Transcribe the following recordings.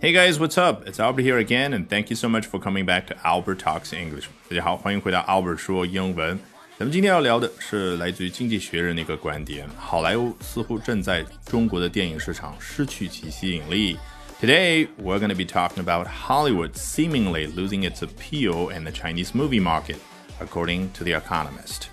Hey guys, what's up? It's Albert here again, and thank you so much for coming back to Albert Talks English. 大家好，欢迎回到 Albert 说英文。咱们今天要聊的是来自于《经济学人》的一个观点：好莱坞似乎正在中国的电影市场失去其吸引力。Today, we're going to be talking about Hollywood seemingly losing its appeal in the Chinese movie market, according to The Economist.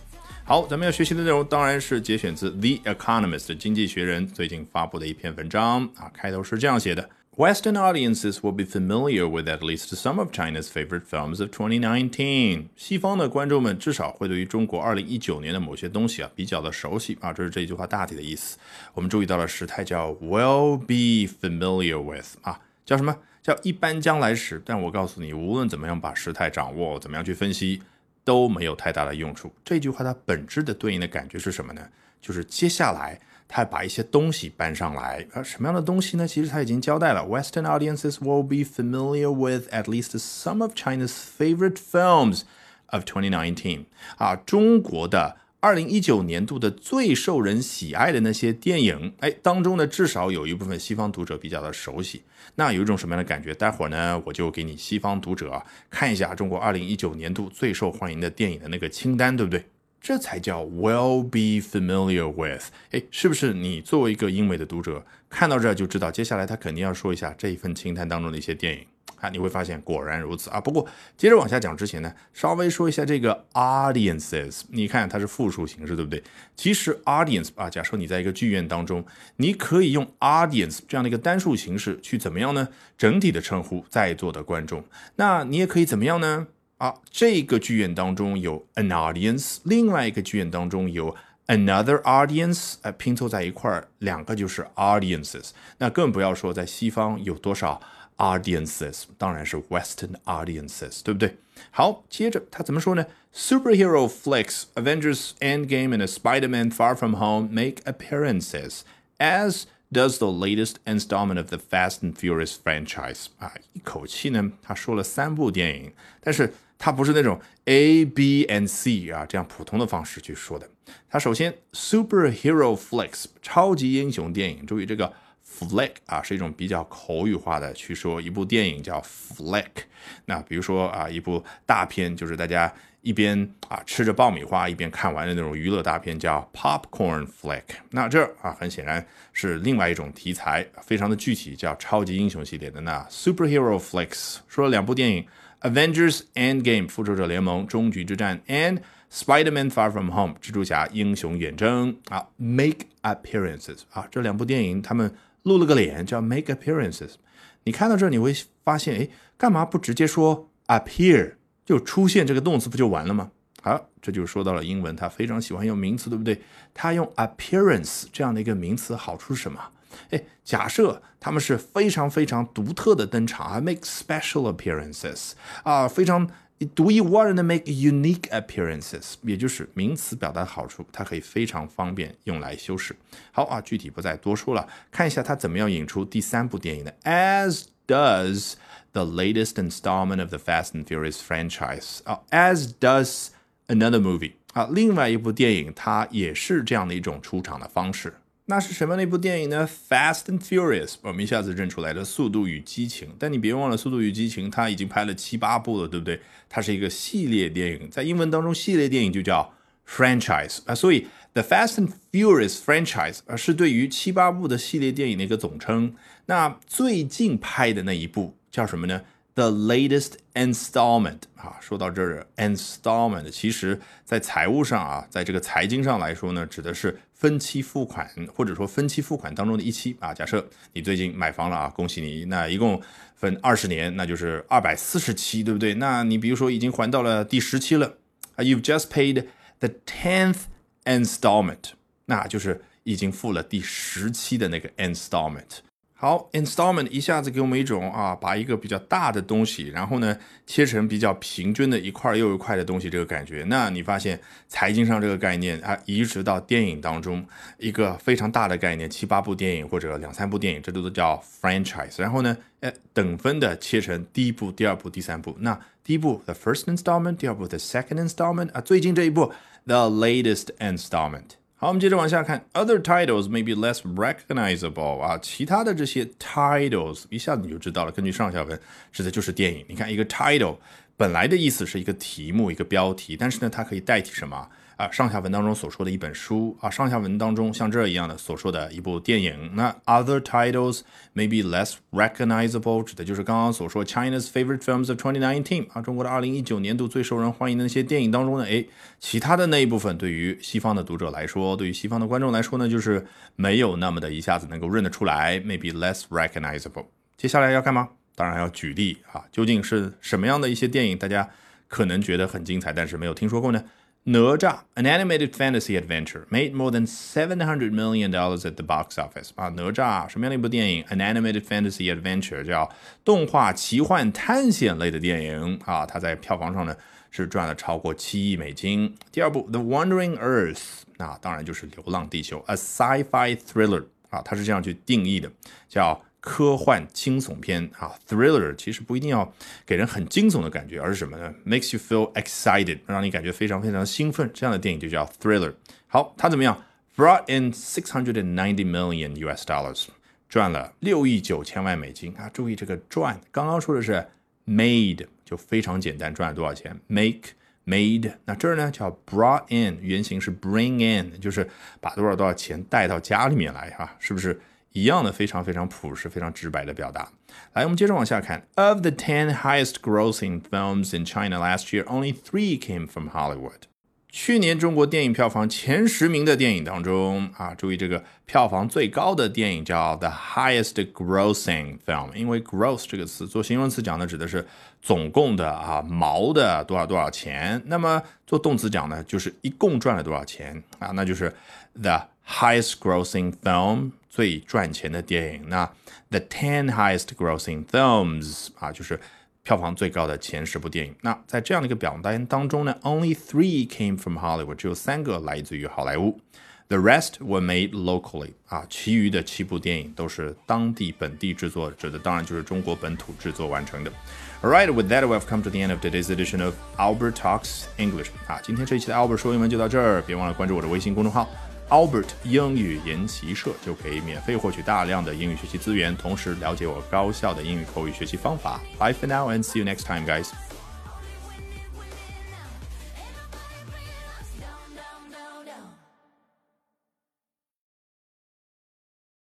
好，咱们要学习的内容当然是节选自《The Economist》《经济学人》最近发布的一篇文章啊，开头是这样写的。 Western audiences will be familiar with at least some of China's favorite films of 2019。西方的观众们至少会对于中国2019年的某些东西啊比较的熟悉啊，这是这句话大体的意思。我们注意到了时态叫 will be familiar with 啊，叫什么叫一般将来时？但我告诉你，无论怎么样把时态掌握，怎么样去分析，都没有太大的用处。这句话它本质的对应的感觉是什么呢？就是接下来。他把一些东西搬上来，而，什么样的东西呢？其实他已经交代了。Western audiences will be familiar with at least some of China's favorite films of 2019。啊，中国的二零一九年度的最受人喜爱的那些电影，哎，当中呢，至少有一部分西方读者比较的熟悉。那有一种什么样的感觉？待会儿呢，我就给你西方读者看一下中国二零一九年度最受欢迎的电影的那个清单，对不对？这才叫 will be familiar with。哎，是不是你作为一个英美的读者看到这就知道，接下来他肯定要说一下这一份清单当中的一些电影啊？你会发现果然如此啊。不过接着往下讲之前呢，稍微说一下这个 audiences。你看它是复数形式，对不对？其实 audience 啊，假设你在一个剧院当中，你可以用 audience 这样的一个单数形式去怎么样呢？整体的称呼在座的观众。那你也可以怎么样呢？啊，这个剧院当中有 an audience，另外一个剧院当中有 another audience，哎，拼凑在一块儿，两个就是 audiences。那更不要说在西方有多少 audiences，当然是 Western audiences，对不对？好，接着他怎么说呢？Superhero flicks, Avengers Endgame and Spider-Man Far From Home make appearances as does the latest installment of the Fast and Furious franchise。啊，一口气呢，他说了三部电影，但是。 它不是那种 A B and C 啊这样普通的方式去说的。它首先 superhero flicks 超级英雄电影，注意这个 flick 啊是一种比较口语化的去说一部电影叫 flick。那比如说啊一部大片，就是大家一边啊吃着爆米花一边看完的那种娱乐大片叫 popcorn flick。那这啊很显然是另外一种题材，非常的具体，叫超级英雄系列的。那 superhero flicks 说了两部电影。Avengers Endgame 复仇者联盟终局之战 and Spider-Man Far From Home 蜘蛛侠英雄远征啊 make appearances 啊这两部电影他们露了个脸叫 make appearances。你看到这你会发现哎干嘛不直接说 appear 就出现这个动词不就完了吗？好，这就说到了英文，它非常喜欢用名词，对不对？它用 appearance 这样的一个名词好处是什么？哎，假设他们是非常非常独特的登场啊，make special appearances 啊，非常独一无二的 make unique appearances，也就是名词表达的好处，它可以非常方便用来修饰。好啊，具体不再多说了，看一下它怎么样引出第三部电影的，as does the latest installment of the Fast and Furious franchise 啊，as does another movie 啊，另外一部电影它也是这样的一种出场的方式。 那是什么那部电影呢？Fast and Furious，我们一下子认出来了，《速度与激情》。但你别忘了，《速度与激情》它已经拍了七八部了，对不对？它是一个系列电影，在英文当中，系列电影就叫 franchise 啊。所以 The Fast and Furious franchise 啊是对于七八部的系列电影的一个总称。那最近拍的那一部叫什么呢？The latest installment 啊，说到这儿，installment 其实在财务上啊，在这个财经上来说呢，指的是分期付款，或者说分期付款当中的一期啊。假设你最近买房了啊，恭喜你，那一共分二十年，那就是二百四十期，对不对？那你比如说已经还到了第十期了啊，You've just paid the tenth installment，那就是已经付了第十期的那个 installment。好，installment 一下子给我们一种啊，把一个比较大的东西，然后呢切成比较平均的一块又一块的东西，这个感觉。那你发现财经上这个概念啊，移植到电影当中，一个非常大的概念，七八部电影或者两三部电影，这都都叫 franchise。然后呢，哎，等分的切成第一部、第二部、第三部。那第一部 the first installment，第二部 the second installment 啊，最近这一部 the latest installment。好，我们接着往下看，other titles may be less recognizable 啊，其他的这些 titles 一下子你就知道了，根据上下文指的就是电影。你看一个 title 本来的意思是一个题目、一个标题，但是呢，它可以代替什么？啊，上下文当中所说的一本书啊，上下文当中像这一样的所说的一部电影，那 other titles may be less recognizable，指的就是刚刚所说 China's favorite films of 2019啊，中国的二零一九年度最受人欢迎的那些电影当中呢，哎，其他的那一部分对于西方的读者来说，对于西方的观众来说呢，就是没有那么的一下子能够认得出来，maybe less recognizable。接下来要干嘛？当然要举例啊，究竟是什么样的一些电影大家可能觉得很精彩，但是没有听说过呢？哪吒，an animated fantasy adventure, made more than seven hundred million dollars at the box office。啊，哪吒什么样的一部电影？An animated fantasy adventure，叫动画奇幻探险类的电影啊，它在票房上呢是赚了超过七亿美金。第二部《The Wandering Earth》，啊，当然就是《流浪地球》，a sci-fi thriller 啊，它是这样去定义的，叫。科幻惊悚片啊，thriller 其实不一定要给人很惊悚的感觉，而是什么呢？Makes you feel excited，让你感觉非常非常兴奋，这样的电影就叫 thriller。好，它怎么样？Brought in six hundred and ninety million U.S. dollars，赚了六亿九千万美金啊！注意这个赚，刚刚说的是 made，就非常简单，赚了多少钱？Make made，那这儿呢叫 brought in，原型是 bring in，就是把多少多少钱带到家里面来哈，是不是？一样的非常非常朴实、非常直白的表达。来，我们接着往下看。Of the ten highest-grossing films in China last year, only three came from Hollywood. 去年中国电影票房前十名的电影当中啊，注意这个票房最高的电影叫 the highest grossing film，因为 gross 这个词做形容词讲的指的是总共的啊毛的多少多少钱，那么做动词讲呢，就是一共赚了多少钱啊，那就是 the highest grossing film。最赚钱的电影，那 the ten highest grossing films 啊，就是票房最高的前十部电影。那在这样的一个表单当中呢，only three came from Hollywood，只有三个来自于好莱坞。The rest were made locally 啊，其余的七部电影都是当地本地制作，指的当然就是中国本土制作完成的。All right, with that, we've come to the end of today's edition of Albert Talks English 啊，今天这一期的 Albert 说英文就到这儿，别忘了关注我的微信公众号。 Albert 英语研习社就可以免费获取大量的英语学习资源，同时了解我高效的英语口语学习方法。Bye for now and see you next time, guys.